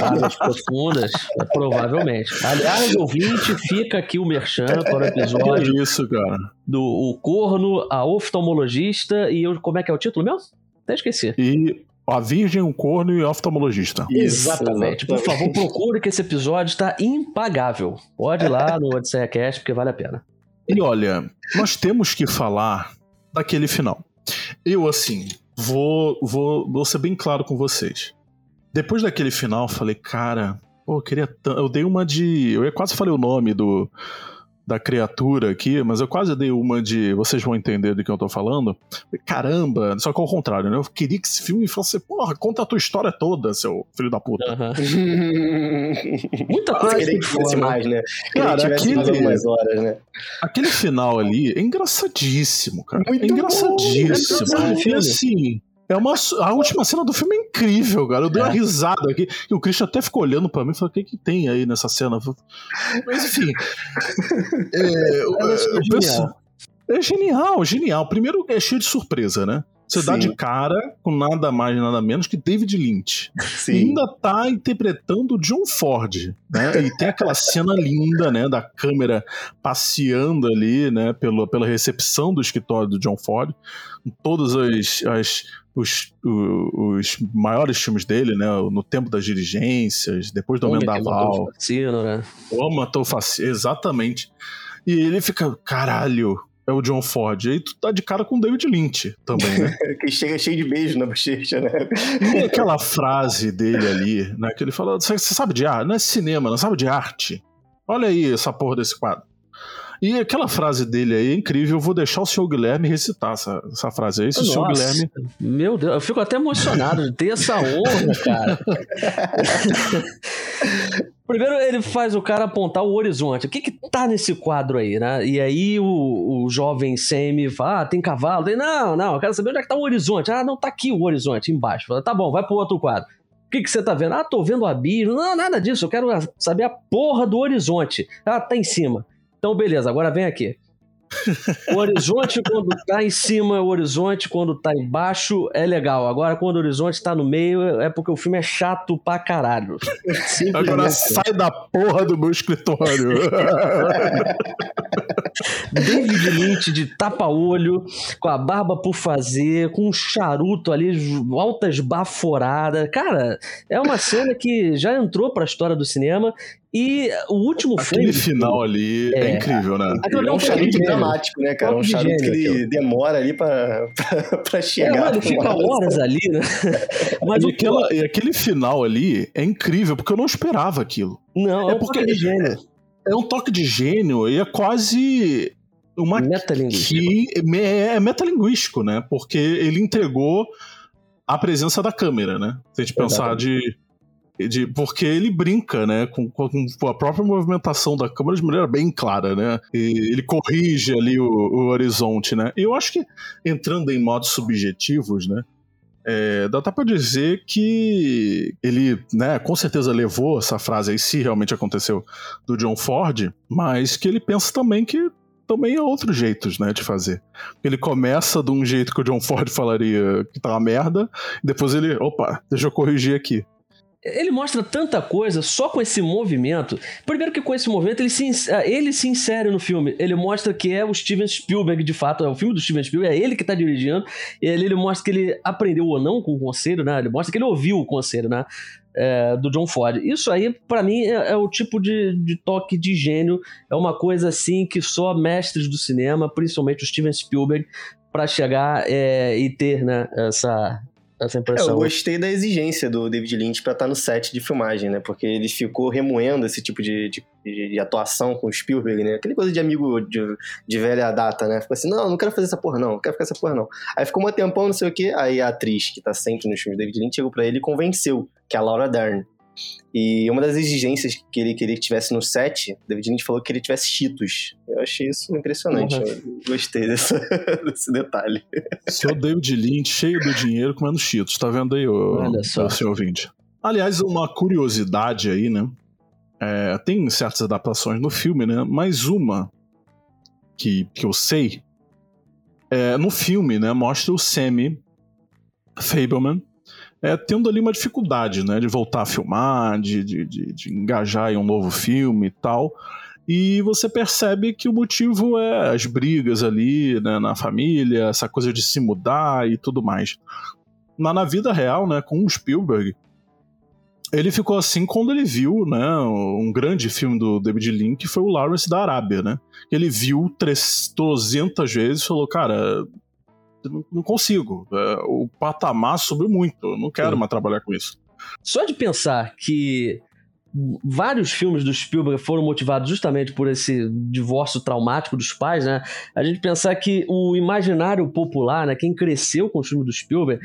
Águas Profundas, provavelmente. Aliás, ouvinte, fica aqui o merchan para o episódio. Que isso, cara. Do o Corno, a oftalmologista e eu, como é que é o título mesmo? Até esqueci. E a Virgem, o Corno e o Oftalmologista. Exatamente. Por favor, procure que esse episódio está impagável. Pode ir lá no Odisseia Cast, porque vale a pena. E olha, nós temos que falar daquele final. Eu, assim, vou, vou, vou ser bem claro com vocês. Depois daquele final, falei, cara, pô, eu queria. Eu dei uma de. Eu quase falei o nome do da criatura aqui, mas eu quase dei uma de. Vocês vão entender do que eu tô falando. Caramba, só que ao contrário, né? Eu queria que esse filme fosse, porra, conta a tua história toda, seu filho da puta. Muita coisa que fosse mais, né? Cara, aquele, mais horas, né? aquele final ali é engraçadíssimo, cara. Muito é engraçadíssimo. Bom, é engraçadíssimo. E assim. É uma, a última cena do filme é incrível, cara. Eu dei é. uma risada aqui. E o Christian até ficou olhando pra mim e falou: o que, que tem aí nessa cena? Mas enfim. é, é, genial. é genial, genial. Primeiro é cheio de surpresa, né? Você Sim. dá de cara com nada mais nada menos que David Lynch. Sim. E ainda tá interpretando John Ford, né? E tem aquela cena linda, né, da câmera passeando ali, né, pela, pela recepção do escritório do John Ford, todos as, as os, os, maiores filmes dele, né? No Tempo das Diligências, depois do Homem Vendaval. Né? O Homem Matou exatamente. E ele fica, caralho, é o John Ford. E aí tu tá de cara com o David Lynch também, né? que chega cheio de beijo na bochecha, né? E aquela frase dele ali, né? Que ele fala: Você sabe de arte? Não é cinema, não sabe de arte? Olha aí essa porra desse quadro. E aquela frase dele aí é incrível. Eu vou deixar o senhor Guilherme recitar essa, essa frase aí. Se Nossa, o senhor Guilherme. Meu Deus, eu fico até emocionado de ter essa honra, cara. Primeiro ele faz o cara apontar o horizonte. O que que tá nesse quadro aí, né? E aí o, o jovem Sammy fala, ah, tem cavalo? Tem, não, não, eu quero saber onde é que tá o horizonte. Ah, não, tá aqui o horizonte, embaixo. Fala, tá bom, vai pro outro quadro. O que, que você tá vendo? Ah, tô vendo o abismo. Não, nada disso. Eu quero saber a porra do horizonte. Ah, tá em cima. Então, beleza, agora vem aqui. O horizonte, quando tá em cima, o horizonte, quando tá embaixo, é legal. Agora, quando o horizonte tá no meio, é porque o filme é chato pra caralho. Agora sai da porra do meu escritório. David Lynch de tapa-olho, com a barba por fazer, com um charuto ali, altas baforadas. Cara, é uma cena que já entrou pra história do cinema e o último Aquele final ali é, é incrível, né? É um charuto dramático, né, cara? Um charuto que ele demora ali pra, pra, pra chegar. É, ele fica horas ali, né? Mas e, aquela, e aquele final ali é incrível, porque eu não esperava aquilo. Não, é, é porque, de gênio. É, um toque de gênio e é quase uma metalinguístico. Que é, é metalinguístico, né? Porque ele entregou a presença da câmera, né? Se a gente pensar de de, porque ele brinca, né, com, com, a própria movimentação da câmera de maneira bem clara, né? E ele corrige ali o, o horizonte, né? E eu acho que entrando em modos subjetivos, né? É, dá até pra dizer que ele, né, com certeza levou essa frase aí, se realmente aconteceu, do John Ford, mas que ele pensa também que também há outros jeitos, né, de fazer. Ele começa de um jeito que o John Ford falaria que tá uma merda, depois ele, opa, deixa eu corrigir aqui. Ele mostra tanta coisa só com esse movimento. Primeiro que com esse movimento ele se, ah, ele se insere no filme. Ele mostra que é o Steven Spielberg de fato. É o filme do Steven Spielberg, é ele que está dirigindo. E ele, ele mostra que ele aprendeu ou não com o conselho, né? Ele mostra que ele ouviu o conselho, né? É, do John Ford. Isso aí, para mim, é, é, o tipo de, de toque de gênio. É uma coisa assim que só mestres do cinema, principalmente o Steven Spielberg, para chegar é, e ter né, essa, essa impressão. É, eu gostei da exigência do David Lynch para estar tá no set de filmagem, né? Porque ele ficou remoendo esse tipo de, de, de, atuação com o Spielberg, né? Aquele coisa de amigo de, de velha data, né? Ficou assim, não, não quero fazer essa porra não, não quero ficar essa porra não. Aí ficou um tempão, não sei o quê, aí a atriz, que tá sempre nos filmes do David Lynch, chegou pra ele e convenceu, que é a Laura Dern. E uma das exigências que ele queria que tivesse no set, David Lynch falou que ele tivesse cheetos. Eu achei isso impressionante. Uhum. Eu gostei dessa, desse detalhe. Seu David Lynch cheio de dinheiro comendo cheetos. Tá vendo aí, o, Olha só. o seu ouvinte? Aliás, uma curiosidade aí, né? É, tem certas adaptações no filme, né? Mas uma que, que eu sei é, no filme, né? Mostra o Sammy Fableman é, tendo ali uma dificuldade, né, de voltar a filmar, de, de, de, de engajar em um novo filme e tal. E você percebe que o motivo é as brigas ali, né, na família, essa coisa de se mudar e tudo mais. Na, na vida real, né, com o Spielberg, ele ficou assim quando ele viu, né, um grande filme do David Lynch, que foi o Lawrence da Arábia, né? Ele viu 300 vezes e falou, cara, não, não consigo. É, o patamar subiu muito. Eu não quero Sim. mais trabalhar com isso. Só de pensar que vários filmes do Spielberg foram motivados justamente por esse divórcio traumático dos pais, né? A gente pensar que o imaginário popular, né, quem cresceu com os filmes do Spielberg,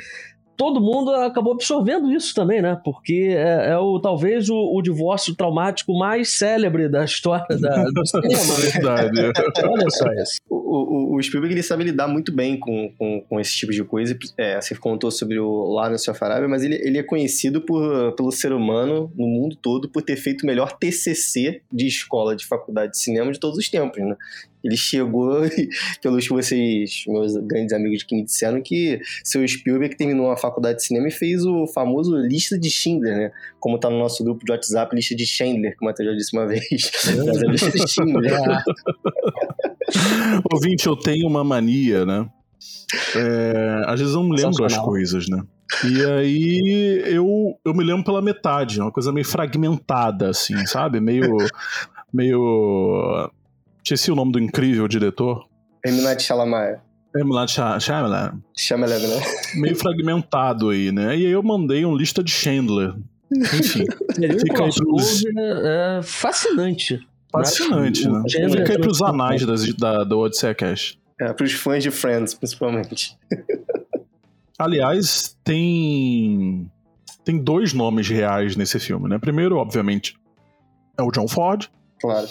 todo mundo acabou absorvendo isso também, né? Porque é, é o, talvez o, o, divórcio traumático mais célebre da história da, do cinema. Verdade. Olha só isso. O, o, o Spielberg ele sabe lidar muito bem com, com, com esse tipo de coisa. É, você contou sobre o Lawrence of Arabia, mas ele, ele é conhecido por, pelo ser humano no mundo todo por ter feito o melhor TCC de escola de faculdade de cinema de todos os tempos, né? Ele chegou, e, pelos que vocês, meus grandes amigos que me disseram, que seu Spielberg terminou a faculdade de cinema e fez o famoso lista de Schindler, né? Como tá no nosso grupo de WhatsApp, lista de Schindler, como eu já disse uma vez. Mas a lista de Schindler. Ouvinte, eu tenho uma mania, né? É, às vezes eu não lembro as coisas, né? E aí eu, eu me lembro pela metade, uma coisa meio fragmentada, assim, sabe? Meio. meio. Esqueci o nome do incrível diretor. M. Night Shyamalan. M. Night Shyamalan. Shyamalan, né? Meio fragmentado aí, né? E aí eu mandei um lista de Chandler. Enfim. fica aí pros... é, fascinante. Fascinante, né? Fica aí pros anais das, da, do Odisseia Cash. É, pros fãs de Friends, principalmente. Aliás, tem tem dois nomes reais nesse filme, né? Primeiro, obviamente, é o John Ford. Claro.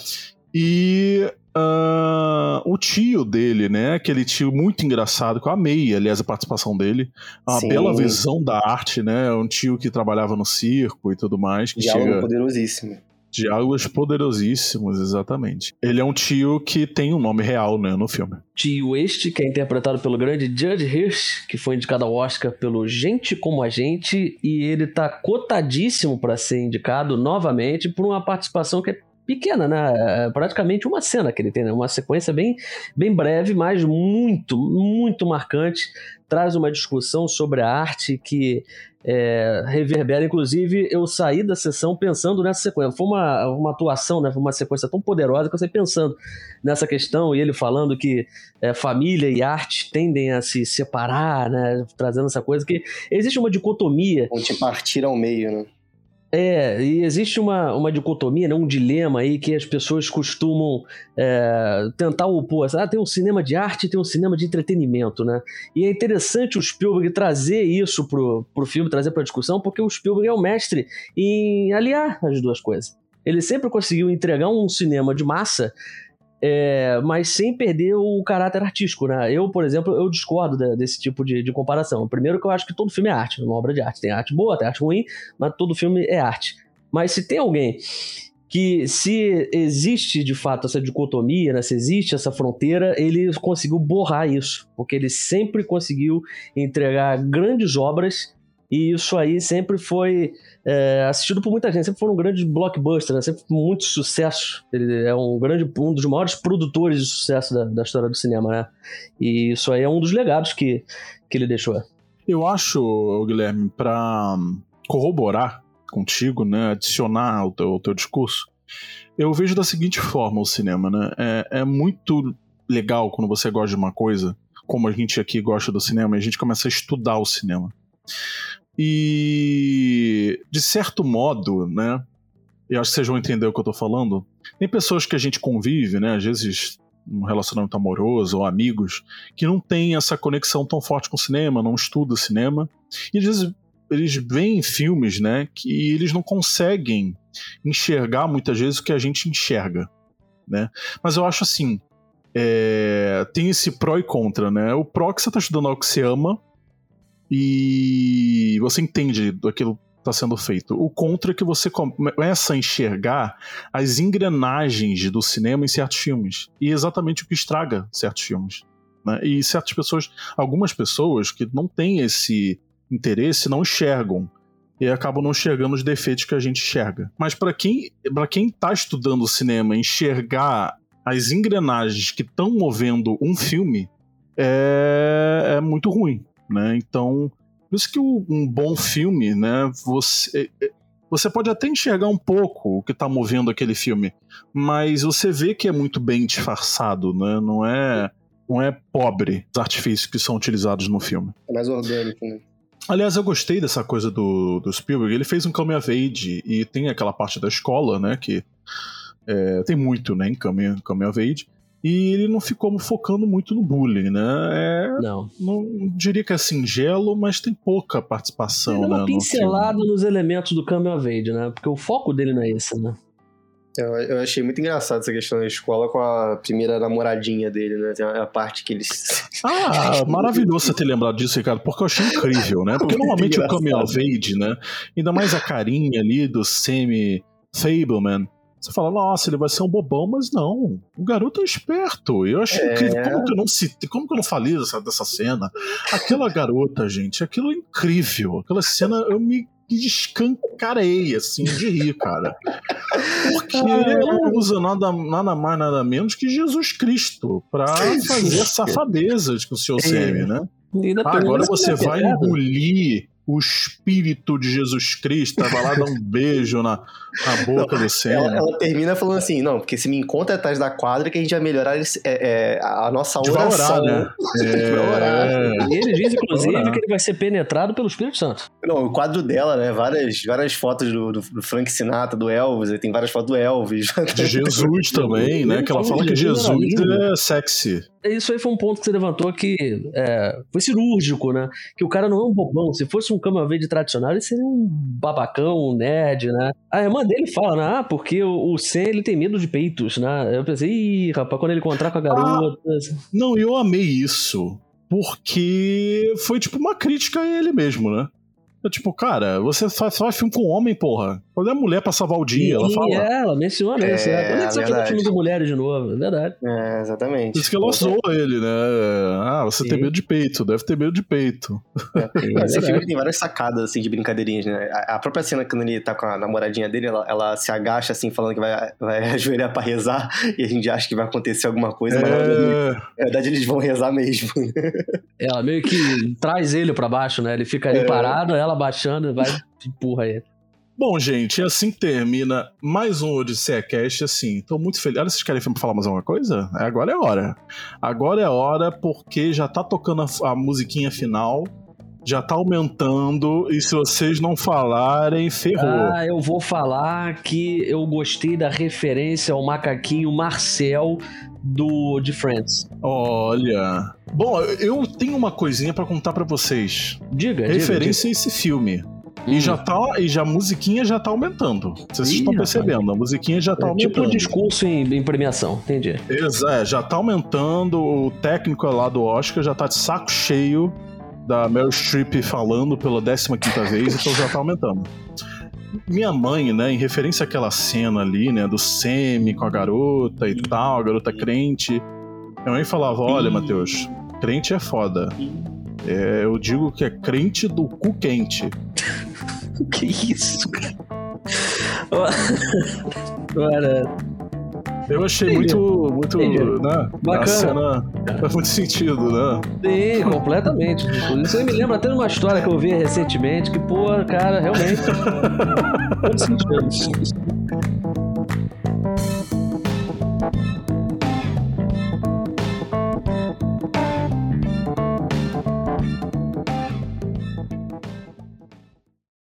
E uh, o tio dele, né? Aquele tio muito engraçado, que eu amei, aliás, a participação dele. Uma Sim. bela visão da arte, né? Um tio que trabalhava no circo e tudo mais. Que Diálogo chega... poderosíssimo. Diálogos poderosíssimos, exatamente. Ele é um tio que tem um nome real, né, no filme. Tio este, que é interpretado pelo grande Judge Hirsch, que foi indicado ao Oscar pelo Gente Como a Gente, e ele tá cotadíssimo para ser indicado novamente por uma participação que é pequena, né? É praticamente uma cena que ele tem, né? Uma sequência bem, bem breve, mas muito, muito marcante. Traz uma discussão sobre a arte que é, reverbera. Inclusive, eu saí da sessão pensando nessa sequência. Foi uma, uma atuação, né? Foi uma sequência tão poderosa que eu saí pensando nessa questão e ele falando que é, família e arte tendem a se separar, né? Trazendo essa coisa que existe uma dicotomia. Onde partir ao meio, né? É, e existe uma, uma dicotomia, né, um dilema aí que as pessoas costumam é, tentar opor. Ah, tem um cinema de arte e tem um cinema de entretenimento, né? E é interessante o Spielberg trazer isso pro, pro filme, trazer pra discussão, porque o Spielberg é o mestre em aliar as duas coisas. Ele sempre conseguiu entregar um cinema de massa é, mas sem perder o caráter artístico, né? Eu, por exemplo, eu discordo de, desse tipo de, de, comparação. Primeiro que eu acho que todo filme é arte, uma obra de arte. Tem arte boa, tem arte ruim, mas todo filme é arte. Mas se tem alguém que se existe de fato essa dicotomia, né, se existe essa fronteira, ele conseguiu borrar isso, porque ele sempre conseguiu entregar grandes obras e isso aí sempre foi é, assistido por muita gente, sempre foi um grande blockbuster, né? sempre muito sucesso. Ele é um grande, um dos maiores produtores de sucesso da, da história do cinema, né? E isso aí é um dos legados que, que ele deixou. Eu acho, Guilherme, para corroborar contigo, né, adicionar ao teu, teu discurso, eu vejo da seguinte forma o cinema, né? É, é muito legal quando você gosta de uma coisa, como a gente aqui gosta do cinema, e a gente começa a estudar o cinema. E, de certo modo, né? Eu acho que vocês vão entender o que eu tô falando. Tem pessoas que a gente convive, né? Às vezes um relacionamento amoroso ou amigos que não tem essa conexão tão forte com o cinema, não estuda cinema. E às vezes eles veem filmes, né, que eles não conseguem enxergar muitas vezes o que a gente enxerga, né? Mas eu acho assim, é, tem esse pró e contra, né? O pró é que você tá estudando algo que você ama, e você entende daquilo que está sendo feito. O contra é que você começa a enxergar as engrenagens do cinema em certos filmes. E é exatamente o que estraga certos filmes. Né? E certas pessoas, algumas pessoas que não têm esse interesse, não enxergam e acabam não enxergando os defeitos que a gente enxerga. Mas para quem para quem está estudando cinema, enxergar as engrenagens que estão movendo um filme é, é muito ruim né? Então, por isso que um bom filme, né? Você é, é, você pode até enxergar um pouco o que está movendo aquele filme, mas você vê que é muito bem disfarçado, né? Não é não é pobre os artifícios que são utilizados no filme. É mais orgânico, né? Aliás, eu gostei dessa coisa do, do Spielberg. Ele fez um Coming of Age e tem aquela parte da escola, né? Que é, tem muito, né? Em Coming, coming of Age. E ele não ficou focando muito no bullying, né? É, não. Não diria que é singelo, mas tem pouca participação, ele né? Uma pincelada no nos elementos do Camel Age, né? Porque o foco dele não é esse, né? Eu, eu, achei muito engraçado essa questão da escola com a primeira namoradinha dele, né? Tem a parte que eles. Ah, maravilhoso você ter lembrado disso, Ricardo, porque eu achei incrível, né? Porque normalmente o of Age, né? Ainda mais a carinha ali do Semi Fableman. Você fala, nossa, ele vai ser um bobão, mas não. O garoto é esperto. Eu achei é... incrível. Como que eu não citei, como que eu não falei dessa, dessa cena? Aquela garota, gente, aquilo é incrível. Aquela cena, eu me escancarei, assim, de rir, cara. Porque ela usa nada, nada mais, nada menos que Jesus Cristo pra fazer safadezas com o seu semi, né? Agora você vai engolir o espírito de Jesus Cristo, vai lá dar um beijo na, na boca do céu. Ela, ela, termina falando assim: não, porque se me encontra atrás da quadra que a gente vai melhorar esse, é, é, a nossa oração. Orar, né? É... E ele diz, inclusive, que ele vai ser penetrado pelo Espírito Santo. Não, o quadro dela, né? Várias, várias fotos do, do, do Frank Sinatra, do Elvis, tem várias fotos do Elvis. De Jesus também, né? Que ela fala que Jesus é sexy isso aí foi um ponto que você levantou que é, foi cirúrgico, né? Que o cara não é um bobão. Se fosse um cama verde tradicional, ele seria um babacão, um nerd, né? A irmã dele fala, né? Ah, porque o, o Sen, ele tem medo de peitos, né? Eu pensei, ih, rapaz, quando ele encontrar com a garota... Ah, não, eu amei isso. Porque foi tipo uma crítica a ele mesmo, né? Eu, tipo, cara, você faz, faz filme com homem, porra. Quando é mulher pra salvar o dia, ela fala. É, ela menciona isso. É, Quando é que você filme de mulheres de novo? É verdade. É, exatamente. Por isso que ela zoa ele, né? Ah, você Sim. tem medo de peito, deve ter medo de peito. É. é Esse filme tem várias sacadas, assim, de brincadeirinhas, né? A, própria cena quando ele tá com a namoradinha dele, ela, ela se agacha, assim, falando que vai, vai ajoelhar pra rezar, e a gente acha que vai acontecer alguma coisa, é... mas na verdade, na verdade eles vão rezar mesmo. ela meio que traz ele pra baixo, né? Ele fica ali é... parado, ela baixando, vai empurra ele. Bom, gente, assim termina mais um Odisseia Cast, assim, tô muito feliz. Olha, vocês querem falar mais alguma coisa? Agora é hora. Agora é hora porque já tá tocando a, a musiquinha final, já tá aumentando, e se vocês não falarem, ferrou. Ah, eu vou falar que eu gostei da referência ao macaquinho Marcel do de Friends. Olha. Bom, eu tenho uma coisinha para contar para vocês. Diga, Referência diga, a esse filme. E já tá, e já a musiquinha já tá aumentando. Vocês Ih, estão percebendo, a musiquinha já tá é aumentando. Tipo um discurso em, em premiação, entendi. Exato, é, já tá aumentando, o técnico lá do Oscar já tá de saco cheio da Meryl Streep falando pela 15 quinta vez, então já tá aumentando. Minha mãe, né, em referência àquela cena ali, né, do Semi com a garota e tal, a garota crente, minha mãe falava, olha, Matheus, crente é foda. É, eu digo que é crente do cu quente. que isso, cara? Cara. Eu achei Entendi. muito, muito, Entendi. né? Bacana. A cena faz muito sentido, né? Sim, completamente. Isso aí me lembra até de uma história que eu vi recentemente, que, pô, cara, realmente. muito sentido.